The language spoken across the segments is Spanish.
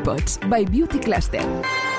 Bipods by Beauty Cluster.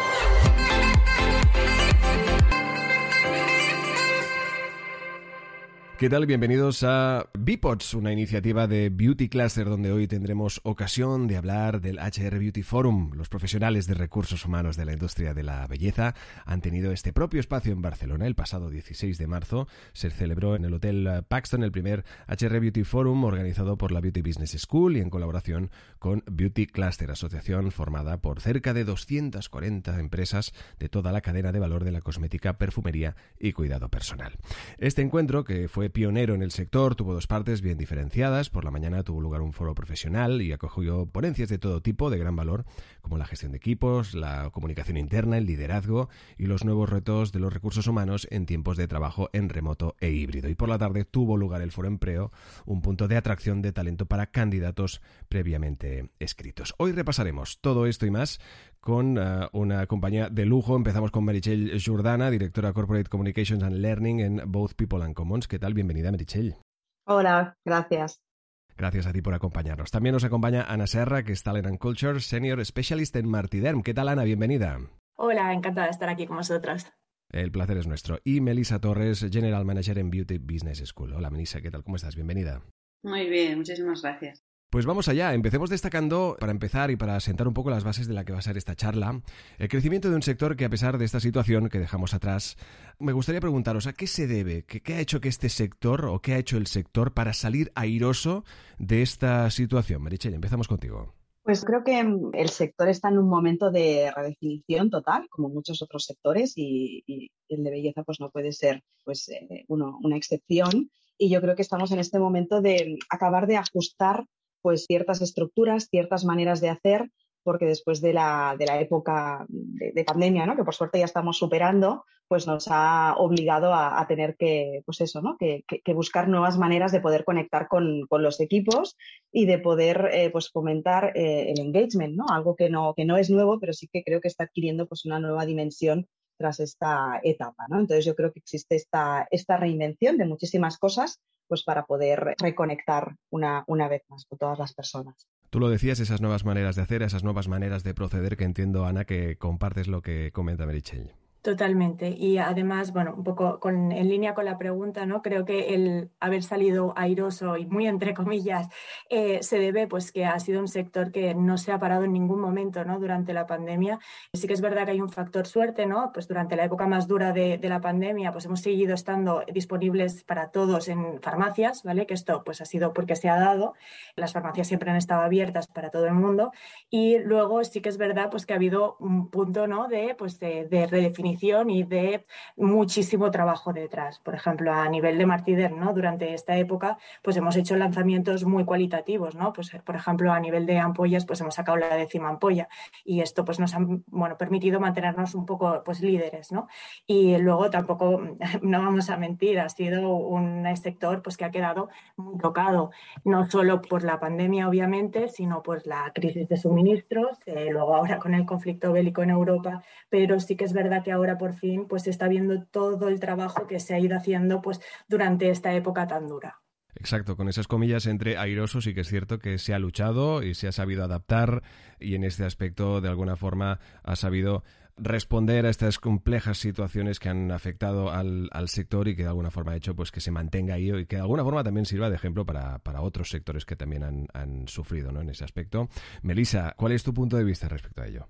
¿Qué tal? Bienvenidos a Bipods, una iniciativa de Beauty Cluster donde hoy tendremos ocasión de hablar del HR Beauty Forum. Los profesionales de recursos humanos de la industria de la belleza han tenido este propio espacio en Barcelona el pasado 16 de marzo. Se celebró en el Hotel Paxton el primer HR Beauty Forum organizado por la Beauty Business School y en colaboración con Beauty Cluster, asociación formada por cerca de 240 empresas de toda la cadena de valor de la cosmética, perfumería y cuidado personal. Este encuentro, que fue pionero en el sector, tuvo dos partes bien diferenciadas. Por la mañana tuvo lugar un foro profesional y acogió ponencias de todo tipo de gran valor, como la gestión de equipos, la comunicación interna, el liderazgo y los nuevos retos de los recursos humanos en tiempos de trabajo en remoto e híbrido. Y por la tarde tuvo lugar el foro empleo, un punto de atracción de talento para candidatos previamente escritos. Hoy repasaremos todo esto y más con uh, una compañía de lujo. Empezamos con Merichel Jordana, directora Corporate Communications and Learning en Both People and Commons. ¿Qué tal? Bienvenida, Merichel. Hola, gracias. Gracias a ti por acompañarnos. También nos acompaña Ana Serra, que es Talent and Culture Senior Specialist en Martiderm. ¿Qué tal, Ana? Bienvenida. Hola, encantada de estar aquí con vosotros. El placer es nuestro. Y Melissa Torres, General Manager en Beauty Business School. Hola, Melissa, ¿qué tal? ¿Cómo estás? Bienvenida. Muy bien, muchísimas gracias. Pues vamos allá, empecemos destacando, para empezar y para sentar un poco las bases de la que va a ser esta charla, el crecimiento de un sector que a pesar de esta situación que dejamos atrás, me gustaría preguntaros a qué se debe, qué, ha hecho que este sector o qué ha hecho el sector para salir airoso de esta situación. Marichelle, empezamos contigo. Pues creo que el sector está en un momento de redefinición total, como muchos otros sectores, y, el de belleza pues no puede ser pues, eh, una excepción. Y yo creo que estamos en este momento de acabar de ajustar pues ciertas estructuras, ciertas maneras de hacer, porque después de la, de la época de, pandemia, ¿no? que por suerte ya estamos superando, pues nos ha obligado a, tener que, pues eso, ¿no? Que, buscar nuevas maneras de poder conectar con, con los equipos y de poder eh, pues fomentar eh, el engagement, ¿no? Algo que no, que no es nuevo, pero sí que creo que está adquiriendo pues una nueva dimensión tras esta etapa, ¿no? Entonces yo creo que existe esta, esta reinvención de muchísimas cosas pues para poder reconectar una, una vez más con todas las personas. Tú lo decías, esas nuevas maneras de hacer, esas nuevas maneras de proceder que entiendo, Ana, que compartes lo que comenta Merichel. Totalmente. Y además, bueno, un poco con, en línea con la pregunta, ¿no? Creo que el haber salido airoso y muy entre comillas eh, se debe pues que ha sido un sector que no se ha parado en ningún momento, ¿no? Durante la pandemia. Sí que es verdad que hay un factor suerte, ¿no? Pues durante la época más dura de, de, la pandemia, pues hemos seguido estando disponibles para todos en farmacias, ¿vale? Que esto pues ha sido porque se ha dado. Las farmacias siempre han estado abiertas para todo el mundo. Y luego sí que es verdad pues que ha habido un punto, ¿no? De, pues de, de redefinición y de muchísimo trabajo detrás. Por ejemplo, a nivel de Martider, ¿no? Durante esta época, pues hemos hecho lanzamientos muy cualitativos, ¿no? Pues, por ejemplo, a nivel de ampollas, pues hemos sacado la décima ampolla y esto pues nos ha bueno, permitido mantenernos un poco pues líderes, ¿no? Y luego tampoco, no vamos a mentir, ha sido un sector pues que ha quedado muy tocado, no solo por la pandemia, obviamente, sino por la crisis de suministros, eh, luego ahora con el conflicto bélico en Europa, pero sí que es verdad que ahora ahora por fin pues se está viendo todo el trabajo que se ha ido haciendo pues durante esta época tan dura. Exacto, con esas comillas entre airosos y que es cierto que se ha luchado y se ha sabido adaptar y en este aspecto de alguna forma ha sabido responder a estas complejas situaciones que han afectado al, sector y que de alguna forma ha hecho pues que se mantenga ahí y que de alguna forma también sirva de ejemplo para, para otros sectores que también han, han sufrido ¿no? en ese aspecto. Melissa, ¿cuál es tu punto de vista respecto a ello?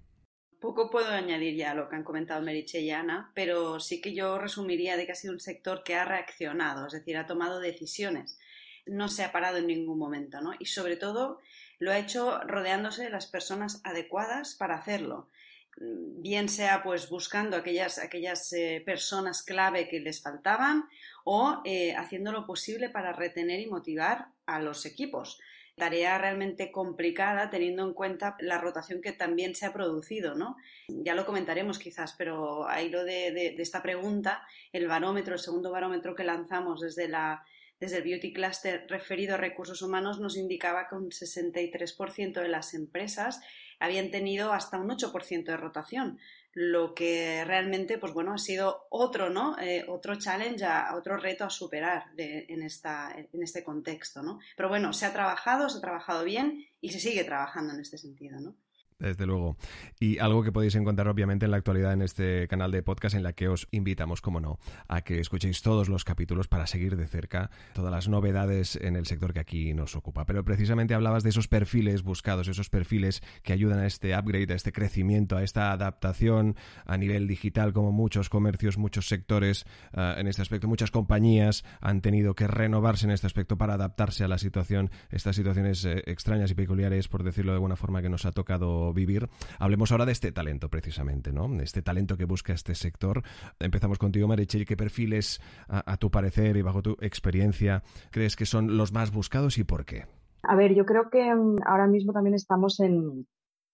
Poco puedo añadir ya a lo que han comentado Meriche y Ana, pero sí que yo resumiría de que ha sido un sector que ha reaccionado, es decir, ha tomado decisiones. No se ha parado en ningún momento, ¿no? Y sobre todo lo ha hecho rodeándose de las personas adecuadas para hacerlo. Bien sea pues buscando aquellas, aquellas eh, personas clave que les faltaban o eh, haciendo lo posible para retener y motivar a los equipos tarea realmente complicada teniendo en cuenta la rotación que también se ha producido, ¿no? Ya lo comentaremos quizás, pero ahí lo de, esta pregunta, el barómetro, el segundo barómetro que lanzamos desde la desde el Beauty Cluster referido a recursos humanos nos indicaba que un 63% de las empresas habían tenido hasta un 8% de rotación, lo que realmente, pues bueno, ha sido otro, ¿no? Eh, otro challenge, otro reto a superar en, esta, en este contexto, ¿no? Pero bueno, se ha trabajado, se ha trabajado bien y se sigue trabajando en este sentido, ¿no? Desde luego. Y algo que podéis encontrar obviamente en la actualidad en este canal de podcast en la que os invitamos, como no, a que escuchéis todos los capítulos para seguir de cerca todas las novedades en el sector que aquí nos ocupa. Pero precisamente hablabas de esos perfiles buscados, esos perfiles que ayudan a este upgrade, a este crecimiento, a esta adaptación a nivel digital, como muchos comercios, muchos sectores uh, en este aspecto, muchas compañías han tenido que renovarse en este aspecto para adaptarse a la situación, estas situaciones eh, extrañas y peculiares, por decirlo de alguna forma, que nos ha tocado vivir. Hablemos ahora de este talento, precisamente, ¿no? Este talento que busca este sector. Empezamos contigo, Marichel. ¿Qué perfiles, a, tu parecer y bajo tu experiencia, crees que son los más buscados y por qué? A ver, yo creo que mm, ahora mismo también estamos en,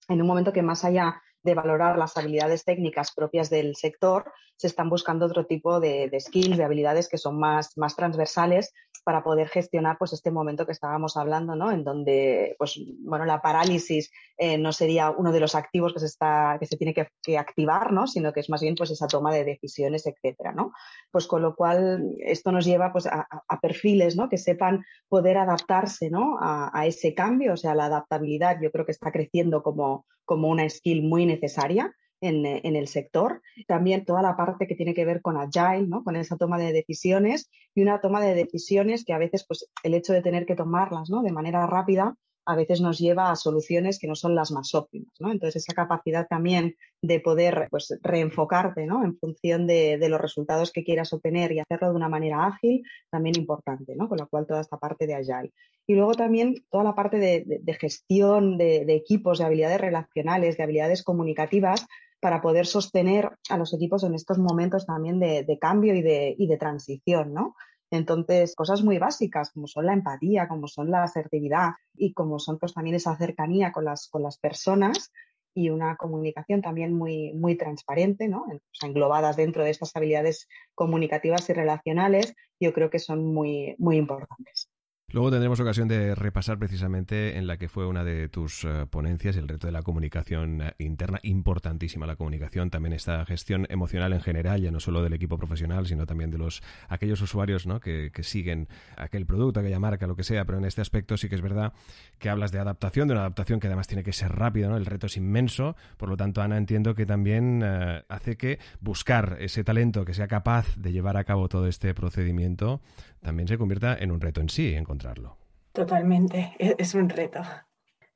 en un momento que más allá de valorar las habilidades técnicas propias del sector, se están buscando otro tipo de, de skills, de habilidades que son más, más transversales para poder gestionar pues este momento que estábamos hablando, ¿no? En donde pues bueno la parálisis eh, no sería uno de los activos que se está que se tiene que, activar, ¿no? Sino que es más bien pues esa toma de decisiones, etcétera, ¿no? Pues con lo cual esto nos lleva pues a, a perfiles, ¿no? Que sepan poder adaptarse, ¿no? A, a, ese cambio, o sea la adaptabilidad yo creo que está creciendo como como una skill muy necesaria en, en, el sector. También toda la parte que tiene que ver con agile, ¿no? con esa toma de decisiones y una toma de decisiones que a veces pues, el hecho de tener que tomarlas ¿no? de manera rápida a veces nos lleva a soluciones que no son las más óptimas. ¿no? Entonces, esa capacidad también de poder pues, reenfocarte ¿no? en función de, de, los resultados que quieras obtener y hacerlo de una manera ágil, también importante, ¿no? con lo cual toda esta parte de Agile. Y luego también toda la parte de, de, de gestión de equipos, de habilidades relacionales, de habilidades comunicativas, para poder sostener a los equipos en estos momentos también de, cambio y de, y de transición, ¿no? Entonces, cosas muy básicas como son la empatía, como son la asertividad y como son pues también esa cercanía con las, personas y una comunicación también muy, transparente, ¿no? Englobadas dentro de estas habilidades comunicativas y relacionales, yo creo que son muy importantes. Luego tendremos ocasión de repasar precisamente en la que fue una de tus uh, ponencias, el reto de la comunicación uh, interna, importantísima la comunicación, también esta gestión emocional en general, ya no solo del equipo profesional, sino también de los aquellos usuarios ¿no? que, siguen aquel producto, aquella marca, lo que sea, pero en este aspecto sí que es verdad que hablas de adaptación, de una adaptación que además tiene que ser rápida, ¿no? el reto es inmenso, por lo tanto, Ana, entiendo que también uh, hace que buscar ese talento que sea capaz de llevar a cabo todo este procedimiento también se convierta en un reto en sí encontrarlo. Totalmente, es un reto.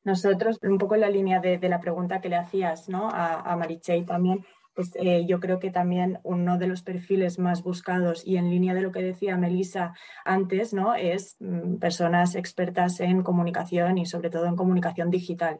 Nosotros, un poco en la línea de, la pregunta que le hacías ¿no? a, a también, pues eh, yo creo que también uno de los perfiles más buscados y en línea de lo que decía Melissa antes, ¿no? Es mm, personas expertas en comunicación y sobre todo en comunicación digital.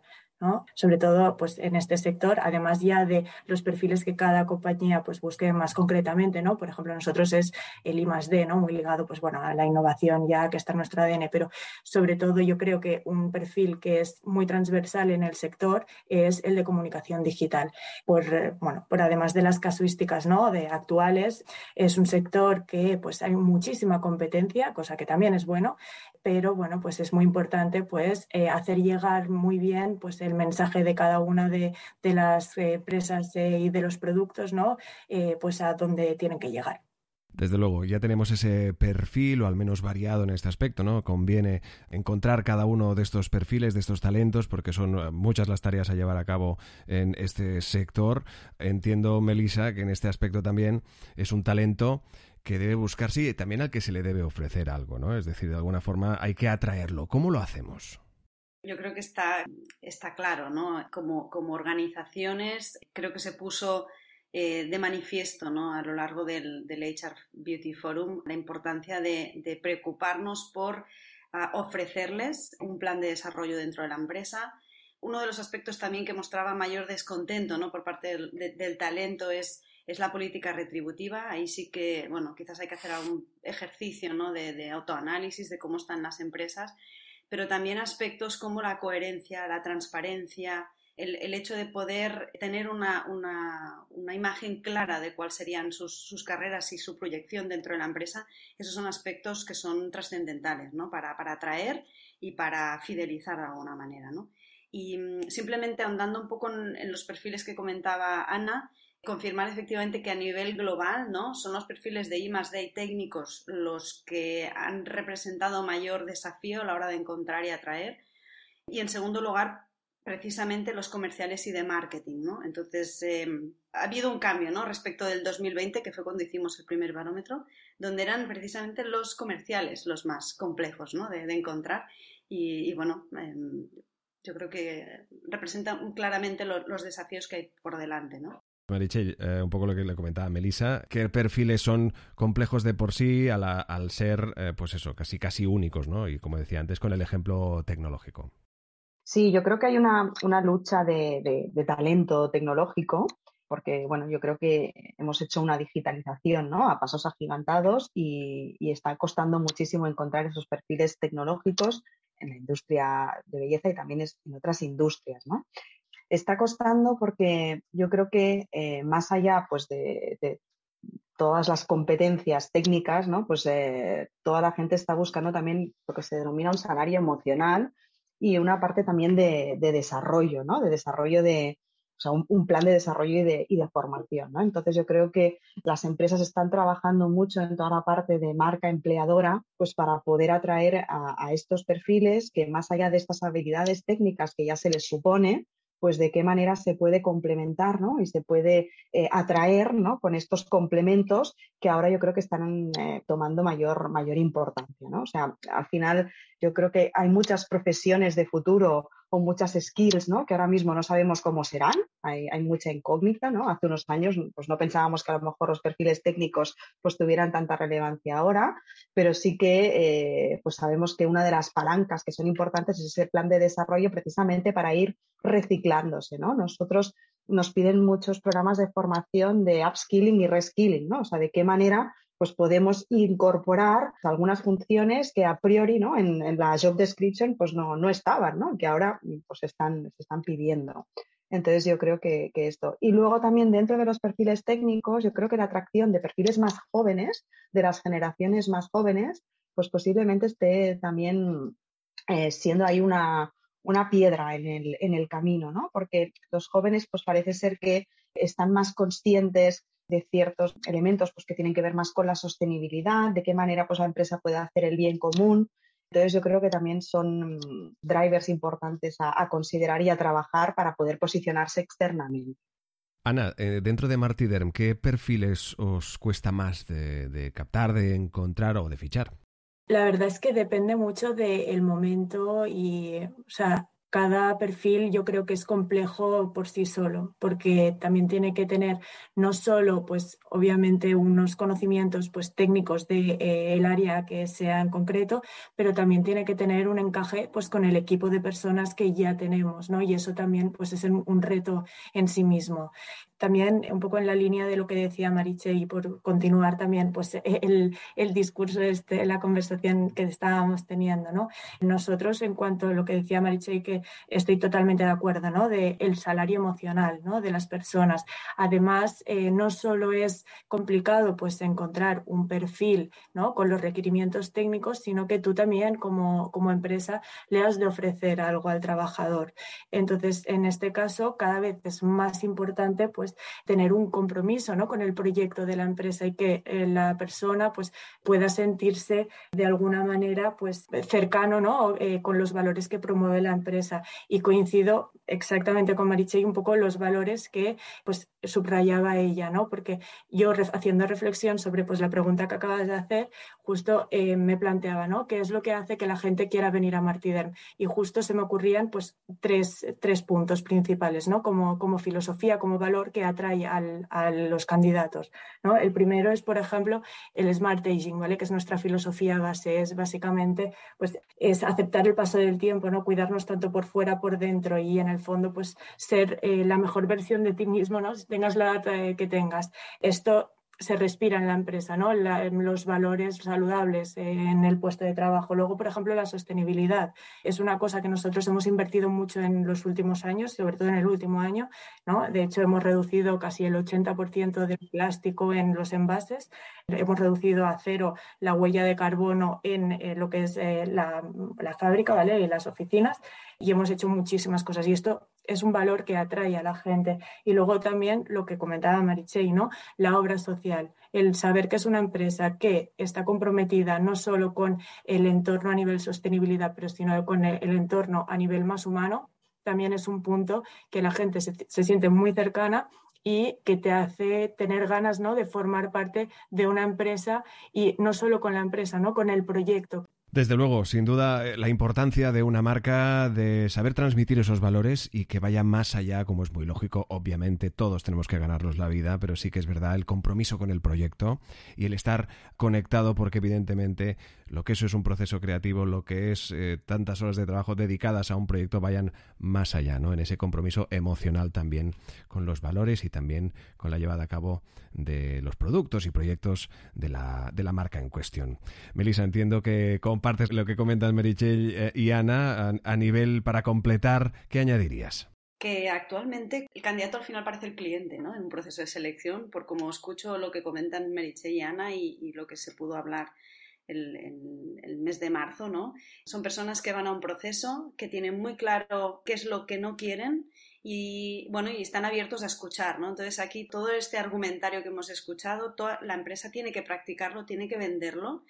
Sobre todo pues, en este sector, además ya de los perfiles que cada compañía pues, busque más concretamente, ¿no? Por ejemplo, nosotros es el I D, ¿no? Muy ligado pues, bueno, a la innovación ya que está en nuestro ADN, pero sobre todo yo creo que un perfil que es muy transversal en el sector es el de comunicación digital. Por, bueno, por además de las casuísticas ¿no? de actuales, es un sector que pues, hay muchísima competencia, cosa que también es bueno, pero bueno, pues es muy importante pues, eh, hacer llegar muy bien pues, el mensaje de cada una de, de las eh, empresas eh, y de los productos, ¿no? Eh, pues a dónde tienen que llegar. Desde luego, ya tenemos ese perfil, o al menos variado en este aspecto, ¿no? Conviene encontrar cada uno de estos perfiles, de estos talentos, porque son muchas las tareas a llevar a cabo en este sector. Entiendo, Melissa, que en este aspecto también es un talento que debe buscarse y también al que se le debe ofrecer algo, ¿no? Es decir, de alguna forma hay que atraerlo. ¿Cómo lo hacemos? Yo creo que está, claro, ¿no? Como, organizaciones, creo que se puso eh, de manifiesto ¿no? a lo largo del, del, HR Beauty Forum la importancia de, preocuparnos por ofrecerles un plan de desarrollo dentro de la empresa. Uno de los aspectos también que mostraba mayor descontento ¿no? por parte del, de, del talento es, la política retributiva. Ahí sí que, bueno, quizás hay que hacer algún ejercicio ¿no? de autoanálisis de cómo están las empresas pero también aspectos como la coherencia, la transparencia, el, hecho de poder tener una, una, una, imagen clara de cuáles serían sus, sus, carreras y su proyección dentro de la empresa, esos son aspectos que son trascendentales ¿no? para, para atraer y para fidelizar de alguna manera. ¿no? Y mm, simplemente ahondando un poco en los perfiles que comentaba Ana, confirmar efectivamente que a nivel global ¿no? son los perfiles de I más D técnicos los que han representado mayor desafío a la hora de encontrar y atraer. Y en segundo lugar, precisamente los comerciales y de marketing, ¿no? Entonces, eh, ha habido un cambio, ¿no? Respecto del 2020, que fue cuando hicimos el primer barómetro, donde eran precisamente los comerciales los más complejos, ¿no? De, encontrar. Y, bueno, em, yo creo que representan claramente los desafíos que hay por delante, ¿no? Marichel, eh, un poco lo que le comentaba Melissa, ¿qué perfiles son complejos de por sí al, ser, eh, pues eso, casi casi únicos, ¿no? Y como decía antes, con el ejemplo tecnológico. Sí, yo creo que hay una, lucha de, talento tecnológico, porque bueno, yo creo que hemos hecho una digitalización ¿no? a pasos agigantados y, y, está costando muchísimo encontrar esos perfiles tecnológicos en la industria de belleza y también en otras industrias. ¿no? Está costando porque yo creo que eh, más allá pues, de, todas las competencias técnicas, ¿no? pues eh, toda la gente está buscando también lo que se denomina un salario emocional y una parte también de, desarrollo, ¿no? de desarrollo de, o sea, un, plan de desarrollo y de, formación. Entonces yo creo que las empresas están trabajando mucho en toda la parte de marca empleadora, pues para poder atraer a estos perfiles que más allá de estas habilidades técnicas que ya se les supone, pues de qué manera se puede complementar ¿no? y se puede eh, atraer ¿no? con estos complementos que ahora yo creo que están eh, tomando mayor, mayor importancia. ¿no? O sea, al final yo creo que hay muchas profesiones de futuro o muchas skills, ¿no? Que ahora mismo no sabemos cómo serán, hay, mucha incógnita, ¿no? Hace unos años pues no pensábamos que a lo mejor los perfiles técnicos pues tuvieran tanta relevancia ahora, pero sí que eh, pues sabemos que una de las palancas que son importantes es ese plan de desarrollo precisamente para ir reciclándose, ¿no? Nosotros nos piden muchos programas de formación de upskilling y reskilling, ¿no? O sea, de qué manera pues podemos incorporar algunas funciones que a priori ¿no? en, la job description pues no, no estaban, ¿no? que ahora pues están, se están pidiendo. Entonces yo creo que, esto. Y luego también dentro de los perfiles técnicos, yo creo que la atracción de perfiles más jóvenes, de las generaciones más jóvenes, pues posiblemente esté también eh, siendo ahí una, una piedra en el, en el camino, ¿no? Porque los jóvenes pues parece ser que están más conscientes de ciertos elementos pues, que tienen que ver más con la sostenibilidad, de qué manera pues, la empresa puede hacer el bien común. Entonces yo creo que también son drivers importantes a, considerar y a trabajar para poder posicionarse externamente. Ana, eh, dentro de Martiderm, ¿qué perfiles os cuesta más de, captar, de encontrar o de fichar? La verdad es que depende mucho del momento y, o sea, cada perfil yo creo que es complejo por sí solo, porque también tiene que tener no solo, pues obviamente, unos conocimientos pues, técnicos del de, eh, área que sea en concreto, pero también tiene que tener un encaje pues, con el equipo de personas que ya tenemos, ¿no? Y eso también pues, es un reto en sí mismo también un poco en la línea de lo que decía Mariche y por continuar también pues el, el discurso, este, la conversación que estábamos teniendo, ¿no? Nosotros en cuanto a lo que decía Mariche y estoy totalmente de acuerdo, ¿no? De el salario emocional, ¿no? De las personas. Además, eh, no solo es complicado pues encontrar un perfil, ¿no? Con los requerimientos técnicos, sino que tú también como, como empresa le has de ofrecer algo al trabajador. Entonces, en este caso, cada vez es más importante pues, tener un compromiso ¿no? con el proyecto de la empresa y que eh, la persona pues, pueda sentirse de alguna manera pues, cercano ¿no? Eh, con los valores que promueve la empresa. Y coincido exactamente con Mariche y un poco los valores que pues, subrayaba ella, ¿no? porque yo haciendo reflexión sobre pues, la pregunta que acabas de hacer, justo eh, me planteaba ¿no? qué es lo que hace que la gente quiera venir a Martiderm. Y justo se me ocurrían pues, tres, tres puntos principales, ¿no? como, como filosofía, como valor que atrae a los candidatos. ¿no? El primero es, por ejemplo, el Smart Aging, ¿vale? que es nuestra filosofía base. Es básicamente pues, es aceptar el paso del tiempo, ¿no? cuidarnos tanto por fuera, por dentro y en el fondo pues, ser eh, la mejor versión de ti mismo, ¿no? Tengas la edad que tengas. Esto se respira en la empresa, ¿no? los valores saludables en el puesto de trabajo. Luego, por ejemplo, la sostenibilidad. Es una cosa que nosotros hemos invertido mucho en los últimos años, sobre todo en el último año. ¿no? De hecho, hemos reducido casi el 80% del plástico en los envases. Hemos reducido a cero la huella de carbono en eh, lo que es eh, la, la, fábrica ¿vale? y las oficinas. Y hemos hecho muchísimas cosas. Y esto es un valor que atrae a la gente. Y luego también lo que comentaba Marichey, ¿no? La obra social, el saber que es una empresa que está comprometida no solo con el entorno a nivel sostenibilidad, pero sino con el, entorno a nivel más humano, también es un punto que la gente se, se siente muy cercana y que te hace tener ganas ¿no? de formar parte de una empresa y no solo con la empresa, ¿no? con el proyecto. Desde luego, sin duda, eh, la importancia de una marca, de saber transmitir esos valores y que vaya más allá, como es muy lógico, obviamente todos tenemos que ganarnos la vida, pero sí que es verdad el compromiso con el proyecto y el estar conectado, porque evidentemente lo que eso es un proceso creativo, lo que es eh, tantas horas de trabajo dedicadas a un proyecto vayan más allá, ¿no? En ese compromiso emocional también con los valores y también con la llevada a cabo de los productos y proyectos de la, de la marca en cuestión. Melissa, entiendo que compartes lo que comentan Merichel eh, y Ana a, nivel para completar, ¿qué añadirías? que actualmente el candidato al final parece el cliente, ¿no? En un proceso de selección, por como escucho lo que comentan Merichel y Ana y, lo que se pudo hablar el, el, mes de marzo, ¿no? Son personas que van a un proceso, que tienen muy claro qué es lo que no quieren y bueno, y están abiertos a escuchar, ¿no? Entonces aquí todo este argumentario que hemos escuchado, toda la empresa tiene que practicarlo, tiene que venderlo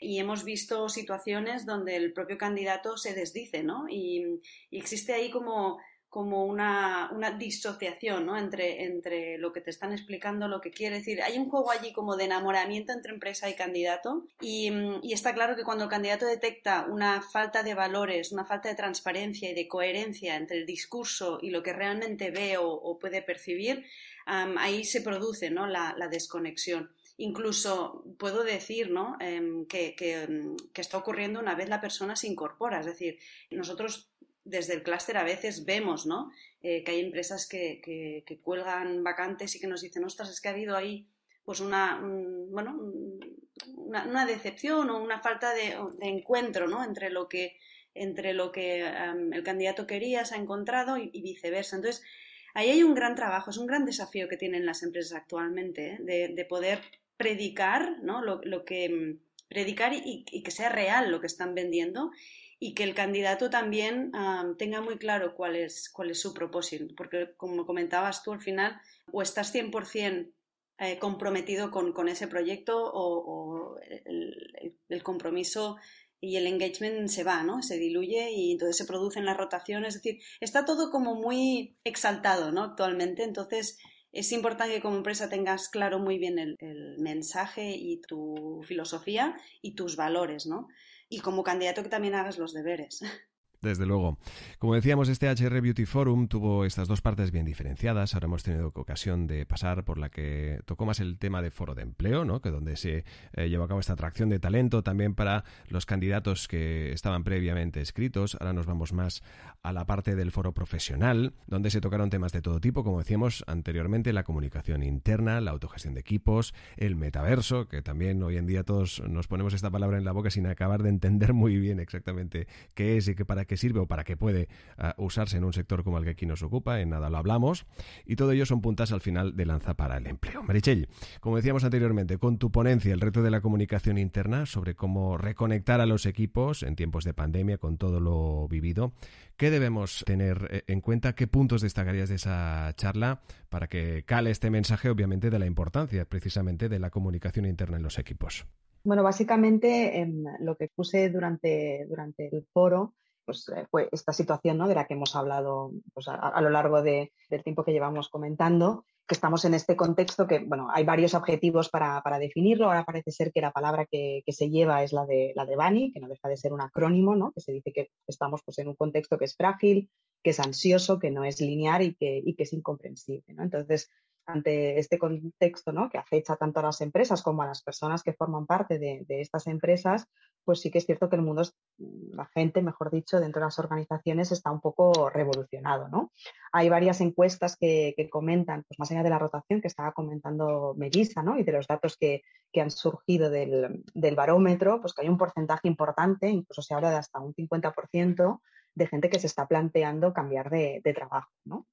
y hemos visto situaciones donde el propio candidato se desdice, ¿no? y existe ahí como como una, una disociación ¿no? entre, entre lo que te están explicando, lo que quiere decir. Hay un juego allí como de enamoramiento entre empresa y candidato y, y, está claro que cuando el candidato detecta una falta de valores, una falta de transparencia y de coherencia entre el discurso y lo que realmente ve o, puede percibir, ahí se produce ¿no? la, la desconexión incluso puedo decir ¿no? Em, que, que, que, está ocurriendo una vez la persona se incorpora. Es decir, nosotros desde el clúster a veces vemos ¿no? Eh, que hay empresas que, cuelgan vacantes y que nos dicen, ostras, es que ha habido ahí pues una, bueno, una, decepción o una falta de, encuentro ¿no? entre lo que, entre lo que el candidato quería, se ha encontrado y, viceversa. Entonces, ahí hay un gran trabajo, es un gran desafío que tienen las empresas actualmente, ¿eh? de, de, poder predicar ¿no? lo, que predicar y, que sea real lo que están vendiendo y que el candidato también tenga muy claro cuál es, cuál es su propósito, porque como comentabas tú al final, o estás 100% eh, comprometido con, con, ese proyecto o, el, compromiso y el engagement se va, ¿no? Se diluye y entonces se producen las rotaciones, es decir, está todo como muy exaltado, ¿no? Actualmente, entonces es importante que como empresa tengas claro muy bien el, el mensaje y tu filosofía y tus valores, ¿no? Y como candidato que también hagas los deberes. Desde luego. Como decíamos, este HR Beauty Forum tuvo estas dos partes bien diferenciadas. Ahora hemos tenido ocasión de pasar por la que tocó más el tema de foro de empleo, ¿no? que donde se eh, llevó a cabo esta atracción de talento también para los candidatos que estaban previamente escritos. Ahora nos vamos más a la parte del foro profesional, donde se tocaron temas de todo tipo, como decíamos anteriormente, la comunicación interna, la autogestión de equipos, el metaverso, que también hoy en día todos nos ponemos esta palabra en la boca sin acabar de entender muy bien exactamente qué es y qué para qué sirve o para qué puede ah, usarse en un sector como el que aquí nos ocupa, en nada lo hablamos, y todo ello son puntas al final de lanza para el empleo. Marichel, como decíamos anteriormente, con tu ponencia, el reto de la comunicación interna sobre cómo reconectar a los equipos en tiempos de pandemia con todo lo vivido, ¿qué debemos tener eh, en cuenta? ¿Qué puntos destacarías de esa charla para que cale este mensaje, obviamente, de la importancia precisamente de la comunicación interna en los equipos? Bueno, básicamente em, lo que puse durante, durante el foro pues, eh, fue esta situación ¿no? de la que hemos hablado pues, a, lo largo del tiempo que llevamos comentando, que estamos en este contexto que, bueno, hay varios objetivos para, definirlo. Ahora parece ser que la palabra que, se lleva es la de, la de Bani, que no deja de ser un acrónimo, ¿no? que se dice que estamos pues, en un contexto que es frágil, que es ansioso, que no es lineal y que, y que es incomprensible. ¿no? Entonces, ante este contexto ¿no? que afecta tanto a las empresas como a las personas que forman parte de, estas empresas, pues sí que es cierto que el mundo, la gente, mejor dicho, dentro de las organizaciones está un poco revolucionado. ¿no? Hay varias encuestas que, comentan, pues más allá de la rotación que estaba comentando Melissa ¿no? y de los datos que, han surgido del, barómetro, pues que hay un porcentaje importante, incluso se habla de hasta un 50% de gente que se está planteando cambiar de, de trabajo. ¿no?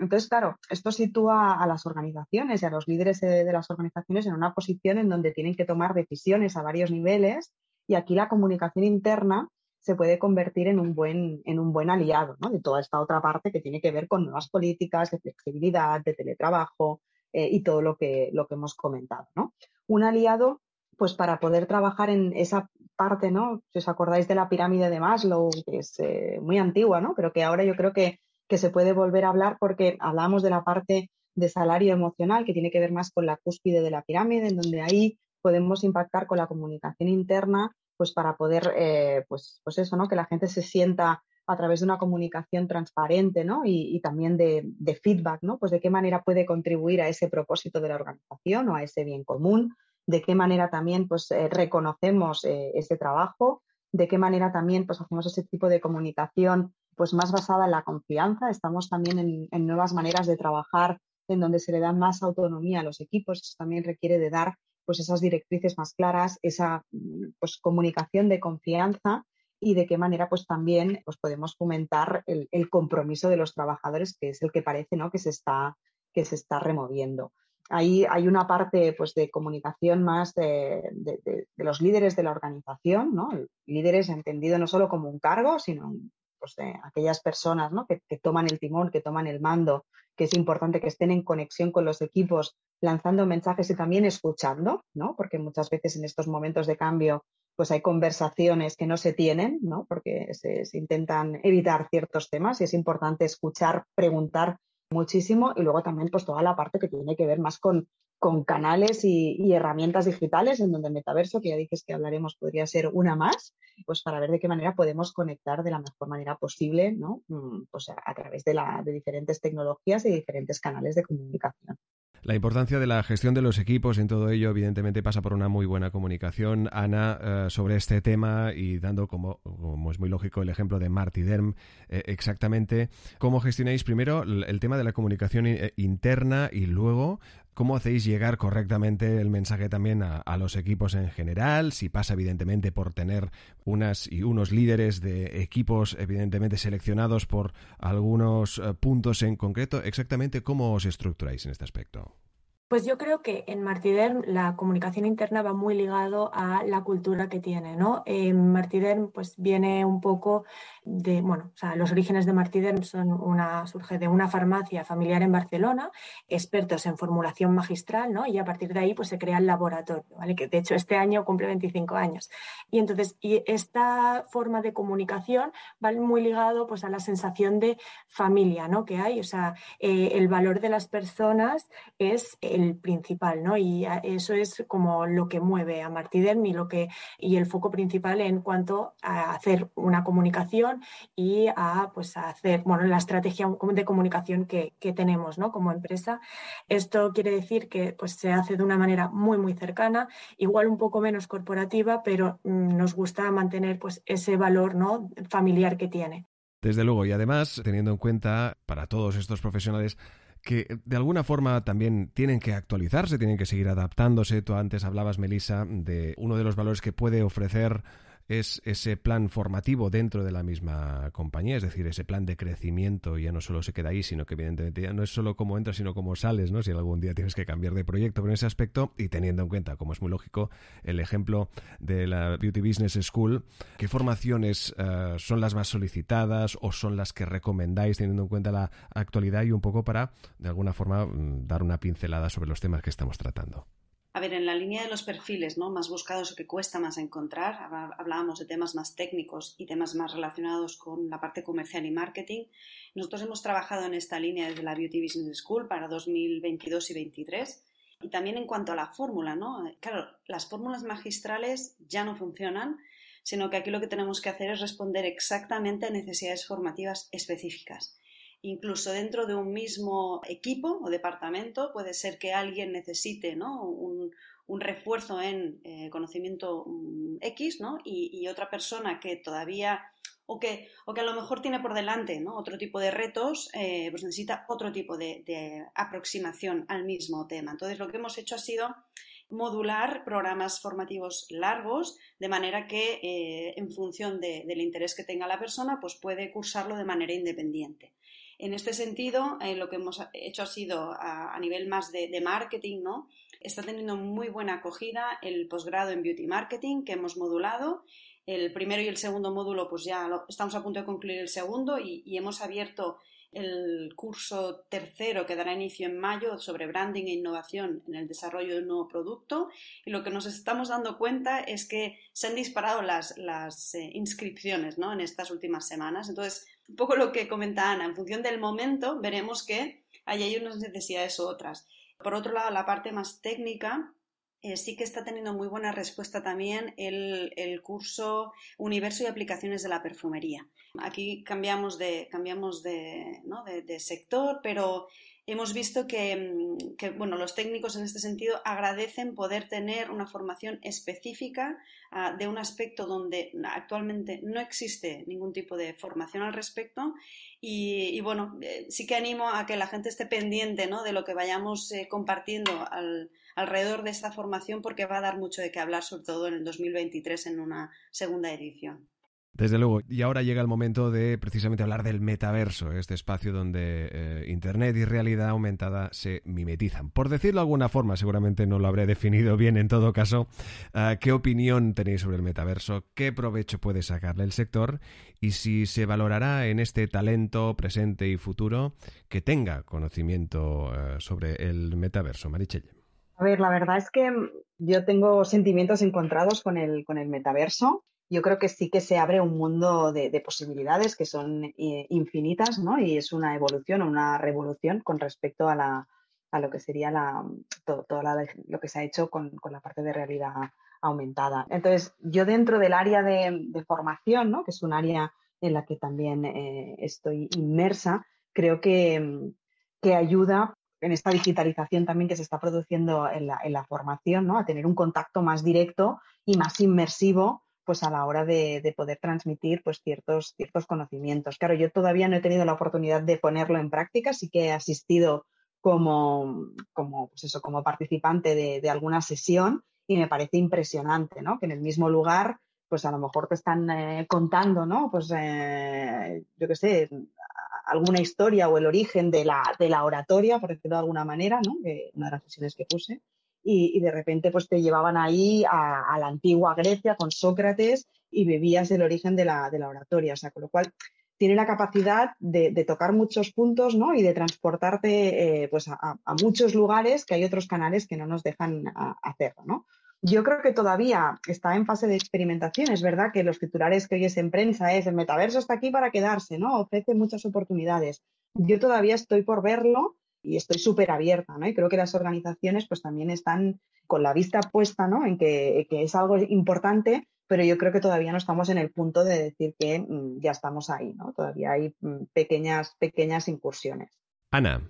Entonces, claro, esto sitúa a las organizaciones y a los líderes de, las organizaciones en una posición en donde tienen que tomar decisiones a varios niveles y aquí la comunicación interna se puede convertir en un buen, en un buen aliado de toda esta otra parte que tiene que ver con nuevas políticas de flexibilidad, de teletrabajo eh, y todo lo que, lo que hemos comentado. Un aliado pues para poder trabajar en esa parte, ¿no? Si os acordáis de la pirámide de Maslow, que es eh, muy antigua, ¿no? Pero que ahora yo creo que que se puede volver a hablar porque hablamos de la parte de salario emocional que tiene que ver más con la cúspide de la pirámide, en donde ahí podemos impactar con la comunicación interna, pues para poder, eh, pues, pues eso, ¿no? Que la gente se sienta a través de una comunicación transparente, ¿no? Y, también de, feedback, ¿no? Pues de qué manera puede contribuir a ese propósito de la organización o a ese bien común, de qué manera también, pues, eh, reconocemos eh, ese trabajo, de qué manera también, pues, hacemos ese tipo de comunicación, pues, más basada en la confianza. Estamos también en, en nuevas maneras de trabajar en donde se le da más autonomía a los equipos. Eso también requiere de dar pues esas directrices más claras, esa pues, comunicación de confianza y de qué manera pues también pues, podemos fomentar el, compromiso de los trabajadores, que es el que parece ¿no? que, se está, que se está removiendo. Ahí hay una parte pues, de comunicación más de, los líderes de la organización, ¿no? líderes entendido no solo como un cargo, sino pues, de aquellas personas ¿no? que, que toman el timón, que toman el mando, que es importante que estén en conexión con los equipos, lanzando mensajes y también escuchando, ¿no? Porque muchas veces en estos momentos de cambio pues hay conversaciones que no se tienen, ¿no? Porque se, intentan evitar ciertos temas y es importante escuchar, preguntar muchísimo y luego también pues toda la parte que tiene que ver más con, con canales y, herramientas digitales en donde el metaverso, que ya dices que hablaremos, podría ser una más, pues para ver de qué manera podemos conectar de la mejor manera posible, ¿no? Mm, pues a, a través de, la, de diferentes tecnologías y diferentes canales de comunicación. La importancia de la gestión de los equipos en todo ello, evidentemente, pasa por una muy buena comunicación. Ana, eh, sobre este tema y dando, como, es muy lógico, el ejemplo de Marty Derm, eh, exactamente cómo gestionáis primero el tema de la comunicación eh, interna y luego ¿Cómo hacéis llegar correctamente el mensaje también a, los equipos en general? Si pasa evidentemente por tener unas y unos líderes de equipos evidentemente seleccionados por algunos eh, puntos en concreto, exactamente cómo os estructuráis en este aspecto. Pues yo creo que en Martiderm la comunicación interna va muy ligado a la cultura que tiene, ¿no? En Martiderm pues viene un poco de, bueno, o sea, los orígenes de Martiderm son una, surge de una farmacia familiar en Barcelona, expertos en formulación magistral, ¿no? Y a partir de ahí pues se crea el laboratorio, ¿vale? Que de hecho este año cumple 25 años. Y entonces, y esta forma de comunicación va muy ligado pues a la sensación de familia, ¿no? Que hay, o sea, eh, el valor de las personas es el principal, ¿no? Y eso es como lo que mueve a Martiderm y lo que y el foco principal en cuanto a hacer una comunicación y a pues a hacer bueno la estrategia de comunicación que, tenemos ¿no? como empresa. Esto quiere decir que pues se hace de una manera muy muy cercana, igual un poco menos corporativa, pero mm, nos gusta mantener pues ese valor ¿no? familiar que tiene. Desde luego, y además, teniendo en cuenta para todos estos profesionales que de alguna forma también tienen que actualizarse, tienen que seguir adaptándose. Tú antes hablabas, Melissa, de uno de los valores que puede ofrecer es ese plan formativo dentro de la misma compañía, es decir, ese plan de crecimiento ya no solo se queda ahí, sino que evidentemente ya no es solo cómo entras, sino cómo sales, ¿no? Si algún día tienes que cambiar de proyecto, en ese aspecto y teniendo en cuenta, como es muy lógico, el ejemplo de la Beauty Business School, ¿qué formaciones eh, son las más solicitadas o son las que recomendáis teniendo en cuenta la actualidad y un poco para, de alguna forma, mm, dar una pincelada sobre los temas que estamos tratando? A ver, en la línea de los perfiles ¿no? más buscados o que cuesta más encontrar, hablábamos de temas más técnicos y temas más relacionados con la parte comercial y marketing. Nosotros hemos trabajado en esta línea desde la Beauty Business School para 2022 y 2023. Y también en cuanto a la fórmula, ¿no? Claro, las fórmulas magistrales ya no funcionan, sino que aquí lo que tenemos que hacer es responder exactamente a necesidades formativas específicas. Incluso dentro de un mismo equipo o departamento puede ser que alguien necesite un, refuerzo en eh, conocimiento mm, X ¿no? y, otra persona que todavía o que, o que a lo mejor tiene por delante otro tipo de retos, eh, pues necesita otro tipo de, aproximación al mismo tema. Entonces lo que hemos hecho ha sido modular programas formativos largos, de manera que eh, en función del interés que tenga la persona, pues puede cursarlo de manera independiente. En este sentido, eh, lo que hemos hecho ha sido a, nivel más de, marketing, ¿no? Está teniendo muy buena acogida el posgrado en Beauty Marketing que hemos modulado. El primero y el segundo módulo, pues ya estamos a punto de concluir el segundo y, hemos abierto el curso tercero que dará inicio en mayo sobre branding e innovación en el desarrollo de un nuevo producto. Y lo que nos estamos dando cuenta es que se han disparado las, las eh, inscripciones ¿no? en estas últimas semanas. Entonces, un poco lo que comenta Ana, en función del momento veremos que hay unas necesidades u otras. Por otro lado, la parte más técnica, eh, sí que está teniendo muy buena respuesta también el, curso Universo y aplicaciones de la perfumería. Aquí cambiamos de, cambiamos de, de sector, pero hemos visto mm, que, bueno, los técnicos en este sentido agradecen poder tener una formación específica ah, de un aspecto donde actualmente no existe ningún tipo de formación al respecto y, bueno, eh, sí que animo a que la gente esté pendiente ¿no? de lo que vayamos eh, compartiendo alrededor de esta formación porque va a dar mucho de qué hablar, sobre todo en el 2023 en una segunda edición. Desde luego, y ahora llega el momento de precisamente hablar del metaverso, este espacio donde eh, Internet y realidad aumentada se mimetizan. Por decirlo de alguna forma, seguramente no lo habré definido bien en todo caso, eh, ¿qué opinión tenéis sobre el metaverso? ¿Qué provecho puede sacarle el sector? Y si se valorará en este talento presente y futuro que tenga conocimiento eh, sobre el metaverso. Marichelle. A ver, la verdad es que yo tengo sentimientos encontrados con el, con el metaverso yo creo que sí que se abre un mundo de, posibilidades que son eh, infinitas, ¿no? Y es una evolución o una revolución con respecto a, la, lo que sería la, lo que se ha hecho con, la parte de realidad aumentada. Entonces, yo dentro del área de, formación, ¿no? que es un área en la que también eh, estoy inmersa, creo que, que, ayuda en esta digitalización también que se está produciendo en la, en la formación, ¿no? a tener un contacto más directo y más inmersivo pues a la hora de, poder transmitir pues ciertos, ciertos conocimientos. Claro, yo todavía no he tenido la oportunidad de ponerlo en práctica, sí que he asistido como, como, pues eso, como participante de, alguna sesión y me parece impresionante, ¿no? Que en el mismo lugar, pues a lo mejor te están eh, contando, ¿no? Pues eh, yo qué sé, alguna historia o el origen de la, de la oratoria, por decirlo de alguna manera, ¿no? una de las sesiones que puse y, de repente pues te llevaban ahí a, la antigua Grecia con Sócrates y bebías el origen de la, de la oratoria. O sea, con lo cual tiene la capacidad de, tocar muchos puntos ¿no? y de transportarte eh, pues a, muchos lugares que hay otros canales que no nos dejan hacerlo. ¿no? Yo creo que todavía está en fase de experimentación. Es verdad que los titulares que oyes en prensa es el metaverso está aquí para quedarse, ¿no? Ofrece muchas oportunidades. Yo todavía estoy por verlo y estoy súper abierta, ¿no? Y creo que las organizaciones pues también están con la vista puesta, ¿no? En que, es algo importante, pero yo creo que todavía no estamos en el punto de decir que mm, ya estamos ahí, ¿no? Todavía hay mm, pequeñas, pequeñas incursiones. Ana,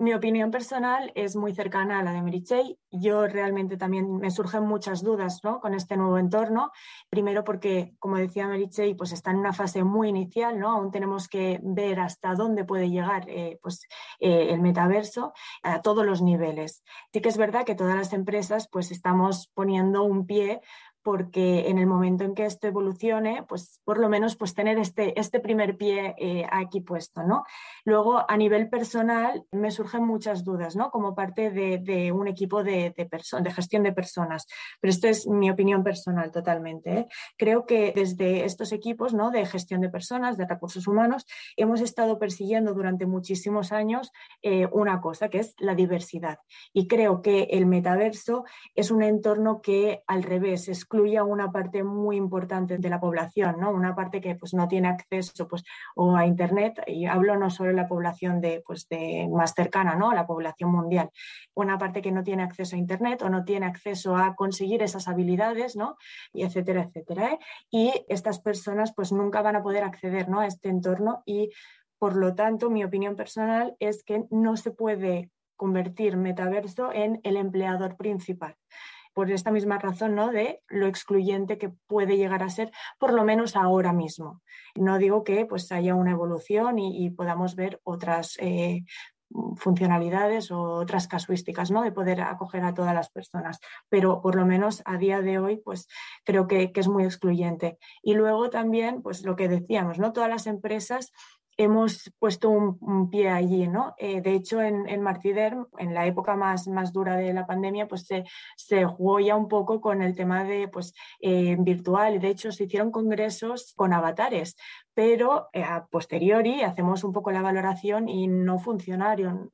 mi opinión personal es muy cercana a la de Merichey. Yo realmente también me surgen muchas dudas ¿no? con este nuevo entorno. Primero porque, como decía Merichey, pues está en una fase muy inicial, ¿no? Aún tenemos que ver hasta dónde puede llegar eh, pues, eh, el metaverso a todos los niveles. Sí que es verdad que todas las empresas pues estamos poniendo un pie porque en el momento en que esto evolucione, pues por lo menos pues tener este, este primer pie eh, aquí puesto, ¿no? Luego, a nivel personal, me surgen muchas dudas, ¿no? Como parte de, un equipo de, de, gestión de personas, pero esto es mi opinión personal totalmente. ¿eh? Creo que desde estos equipos, ¿no? De gestión de personas, de recursos humanos, hemos estado persiguiendo durante muchísimos años eh, una cosa, que es la diversidad. Y creo que el metaverso es un entorno que al revés es excluye a una parte muy importante de la población, ¿no? Una parte que pues, no tiene acceso pues, o a Internet, y hablo no solo de la población de, pues, de más cercana, ¿no? A la población mundial. Una parte que no tiene acceso a Internet o no tiene acceso a conseguir esas habilidades, ¿no? Y etcétera, etcétera. ¿eh? Y estas personas pues nunca van a poder acceder ¿no? a este entorno y por lo tanto, mi opinión personal es que no se puede convertir metaverso en el empleador principal por esta misma razón, ¿no? De lo excluyente que puede llegar a ser, por lo menos ahora mismo. No digo que pues haya una evolución y, podamos ver otras eh, funcionalidades o otras casuísticas, ¿no? De poder acoger a todas las personas. Pero por lo menos a día de hoy, pues creo que, que es muy excluyente. Y luego también, pues lo que decíamos, ¿no? Todas las empresas hemos puesto un, pie allí, ¿no? Eh, de hecho, en, en Martiderm, en la época más, más dura de la pandemia, pues se, se jugó ya un poco con el tema de, pues, eh, virtual. De hecho, se hicieron congresos con avatares pero eh, a posteriori hacemos un poco la valoración y no funcionaron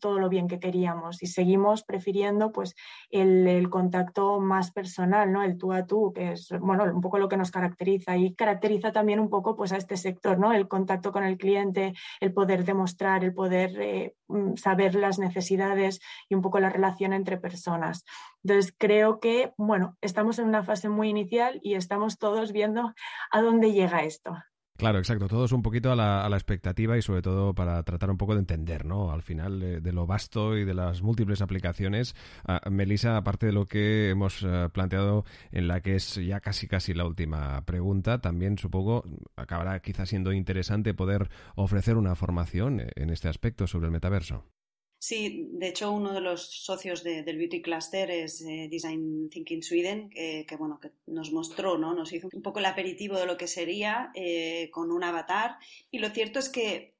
todo lo bien que queríamos y seguimos prefiriendo pues el, contacto más personal, ¿no? El tú a tú, que es bueno, un poco lo que nos caracteriza y caracteriza también un poco pues a este sector, ¿no? El contacto con el cliente, el poder demostrar, el poder eh, mm, saber las necesidades y un poco la relación entre personas. Entonces, creo que, bueno, estamos en una fase muy inicial y estamos todos viendo a dónde llega esto. Claro, exacto. Todo es un poquito a la, expectativa y sobre todo para tratar un poco de entender, ¿no? Al final de, lo vasto y de las múltiples aplicaciones. Uh, Melissa, aparte de lo que hemos eh, planteado en la que es ya casi casi la última pregunta, también supongo acabará quizás siendo interesante poder ofrecer una formación en este aspecto sobre el metaverso. Sí, de hecho uno de los socios del Beauty Cluster es eh, Design Thinking Sweden, que, bueno, que nos mostró, ¿no? Nos hizo un poco el aperitivo de lo que sería eh, con un avatar. Y lo cierto es que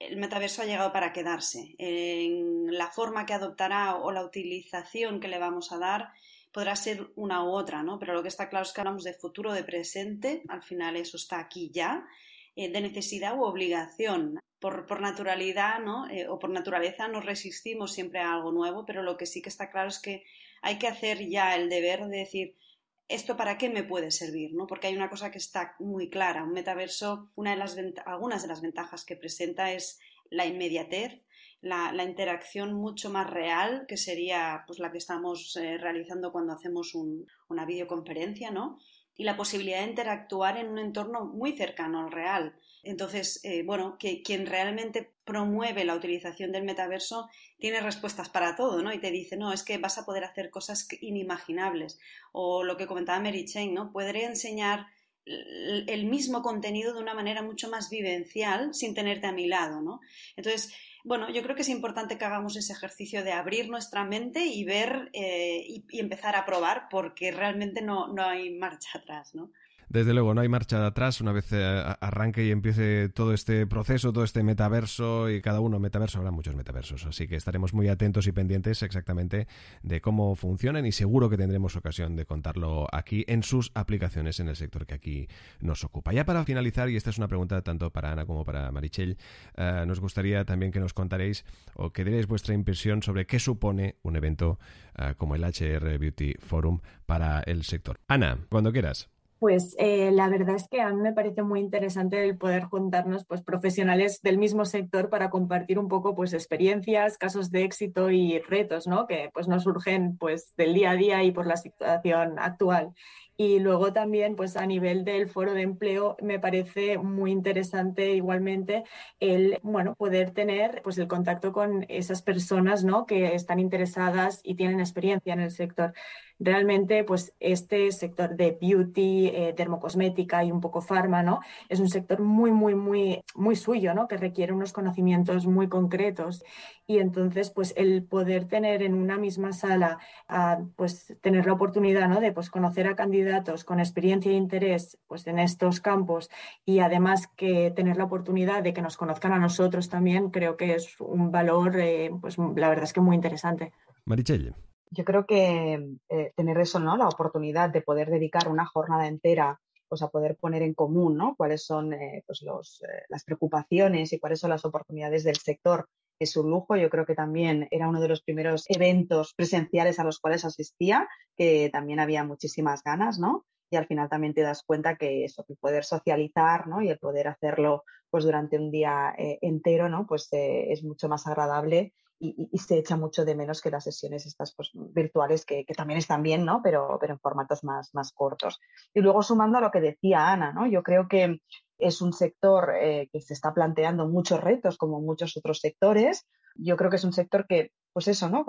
el metaverso ha llegado para quedarse. En la forma que adoptará o la utilización que le vamos a dar podrá ser una u otra, ¿no? Pero lo que está claro es que hablamos de futuro, de presente, al final eso está aquí ya, eh, de necesidad u obligación por, naturalidad ¿no? Eh, o por naturaleza nos resistimos siempre a algo nuevo, pero lo que sí que está claro es que hay que hacer ya el deber de decir, ¿esto para qué me puede servir? ¿no? Porque hay una cosa que está muy clara. Un metaverso, una de las algunas de las ventajas que presenta es la inmediatez, la, interacción mucho más real, que sería pues, la que estamos eh, realizando cuando hacemos una videoconferencia, ¿no? Y la posibilidad de interactuar en un entorno muy cercano al real. Entonces, eh, bueno, que quien realmente promueve la utilización del metaverso tiene respuestas para todo, ¿no? Y te dice, no, es que vas a poder hacer cosas inimaginables. O lo que comentaba Mary Chain, ¿no? Podré enseñar el mismo contenido de una manera mucho más vivencial sin tenerte a mi lado, ¿no? Entonces, bueno, yo creo que es importante que hagamos ese ejercicio de abrir nuestra mente y ver eh, y, y, empezar a probar porque realmente no, no hay marcha atrás, ¿no? Desde luego, no hay marcha atrás una vez eh, arranque y empiece todo este proceso, todo este metaverso y cada uno metaverso, habrá muchos metaversos, así que estaremos muy atentos y pendientes exactamente de cómo funcionan y seguro que tendremos ocasión de contarlo aquí en sus aplicaciones en el sector que aquí nos ocupa. Ya para finalizar, y esta es una pregunta tanto para Ana como para Marichel, eh, nos gustaría también que nos contaréis o que deréis vuestra impresión sobre qué supone un evento eh, como el HR Beauty Forum para el sector. Ana, cuando quieras. Pues eh, la verdad es que a mí me parece muy interesante el poder juntarnos pues, profesionales del mismo sector para compartir un poco pues, experiencias, casos de éxito y retos ¿no? que pues, nos surgen pues, del día a día y por la situación actual. Y luego también, pues a nivel del foro de empleo, me parece muy interesante igualmente el, bueno, poder tener pues el contacto con esas personas, ¿no? Que están interesadas y tienen experiencia en el sector. Realmente, pues este sector de beauty, eh, dermocosmética y un poco farma, ¿no? Es un sector muy, muy, muy, muy suyo, ¿no? Que requiere unos conocimientos muy concretos. Y entonces, pues el poder tener en una misma sala, pues tener la oportunidad, ¿no? De pues conocer a candidatos con experiencia e interés, pues en estos campos y además que tener la oportunidad de que nos conozcan a nosotros también, creo que es un valor, eh, pues la verdad es que muy interesante. Marichelle yo creo que eh, tener eso, ¿no? La oportunidad de poder dedicar una jornada entera pues a poder poner en común, ¿no? Cuáles son eh, pues los, eh, las preocupaciones y cuáles son las oportunidades del sector es un lujo. Yo creo que también era uno de los primeros eventos presenciales a los cuales asistía, que también había muchísimas ganas, ¿no? Y al final también te das cuenta que eso, que poder socializar, ¿no? Y el poder hacerlo pues durante un día entero, ¿no? Pues es mucho más agradable y, se echa mucho de menos que las sesiones estas pues, virtuales que, también están bien, ¿no? Pero, pero en formatos más, más cortos. Y luego sumando a lo que decía Ana, ¿no? Yo creo que es un sector eh, que se está planteando muchos retos como muchos otros sectores. Yo creo que es un sector que, pues eso, ¿no?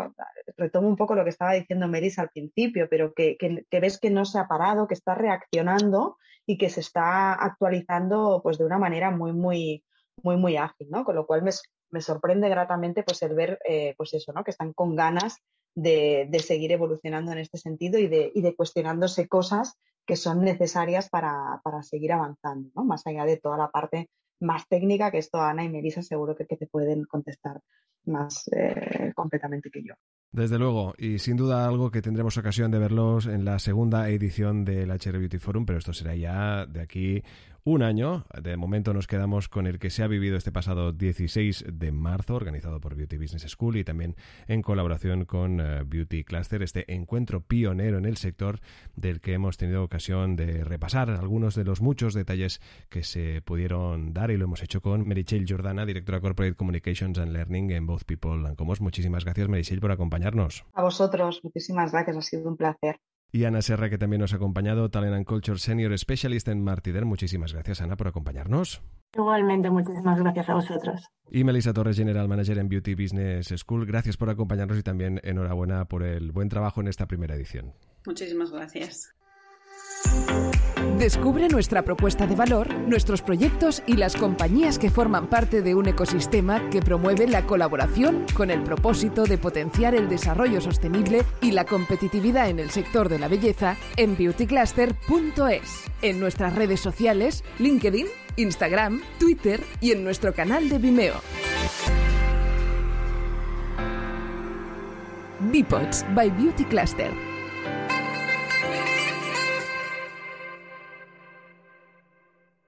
Retomo un poco lo que estaba diciendo Meris al principio, pero que, que, ves que no se ha parado, que está reaccionando y que se está actualizando pues de una manera muy, muy, muy, muy ágil, ¿no? Con lo cual me, me sorprende gratamente pues el ver eh, pues eso, ¿no? Que están con ganas de, seguir evolucionando en este sentido y de, y de cuestionándose cosas que son necesarias para, seguir avanzando, ¿no? Más allá de toda la parte más técnica, que esto Ana y Melissa seguro que, que te pueden contestar más eh, completamente que yo. Desde luego, y sin duda algo que tendremos ocasión de verlos en la segunda edición del HR Beauty Forum, pero esto será ya de aquí un año. De momento nos quedamos con el que se ha vivido este pasado 16 de marzo, organizado por Beauty Business School y también en colaboración con eh, Beauty Cluster, este encuentro pionero en el sector del que hemos tenido ocasión de repasar algunos de los muchos detalles que se pudieron dar y lo hemos hecho con Merichel Jordana, directora Corporate Communications and Learning en Both People and Comos. Muchísimas gracias, Merichel, por acompañarnos. A vosotros, muchísimas gracias, ha sido un placer. Y Ana Serra, que también nos ha acompañado, Talent and Culture Senior Specialist en Martider. Muchísimas gracias, Ana, por acompañarnos. Igualmente, muchísimas gracias a vosotros. Y Melissa Torres, General Manager en Beauty Business School. Gracias por acompañarnos y también enhorabuena por el buen trabajo en esta primera edición. Muchísimas gracias. Descubre nuestra propuesta de valor, nuestros proyectos y las compañías que forman parte de un ecosistema que promueve la colaboración con el propósito de potenciar el desarrollo sostenible y la competitividad en el sector de la belleza en beautycluster.es, en nuestras redes sociales, LinkedIn, Instagram, Twitter y en nuestro canal de Vimeo. Bipods by Beauty Cluster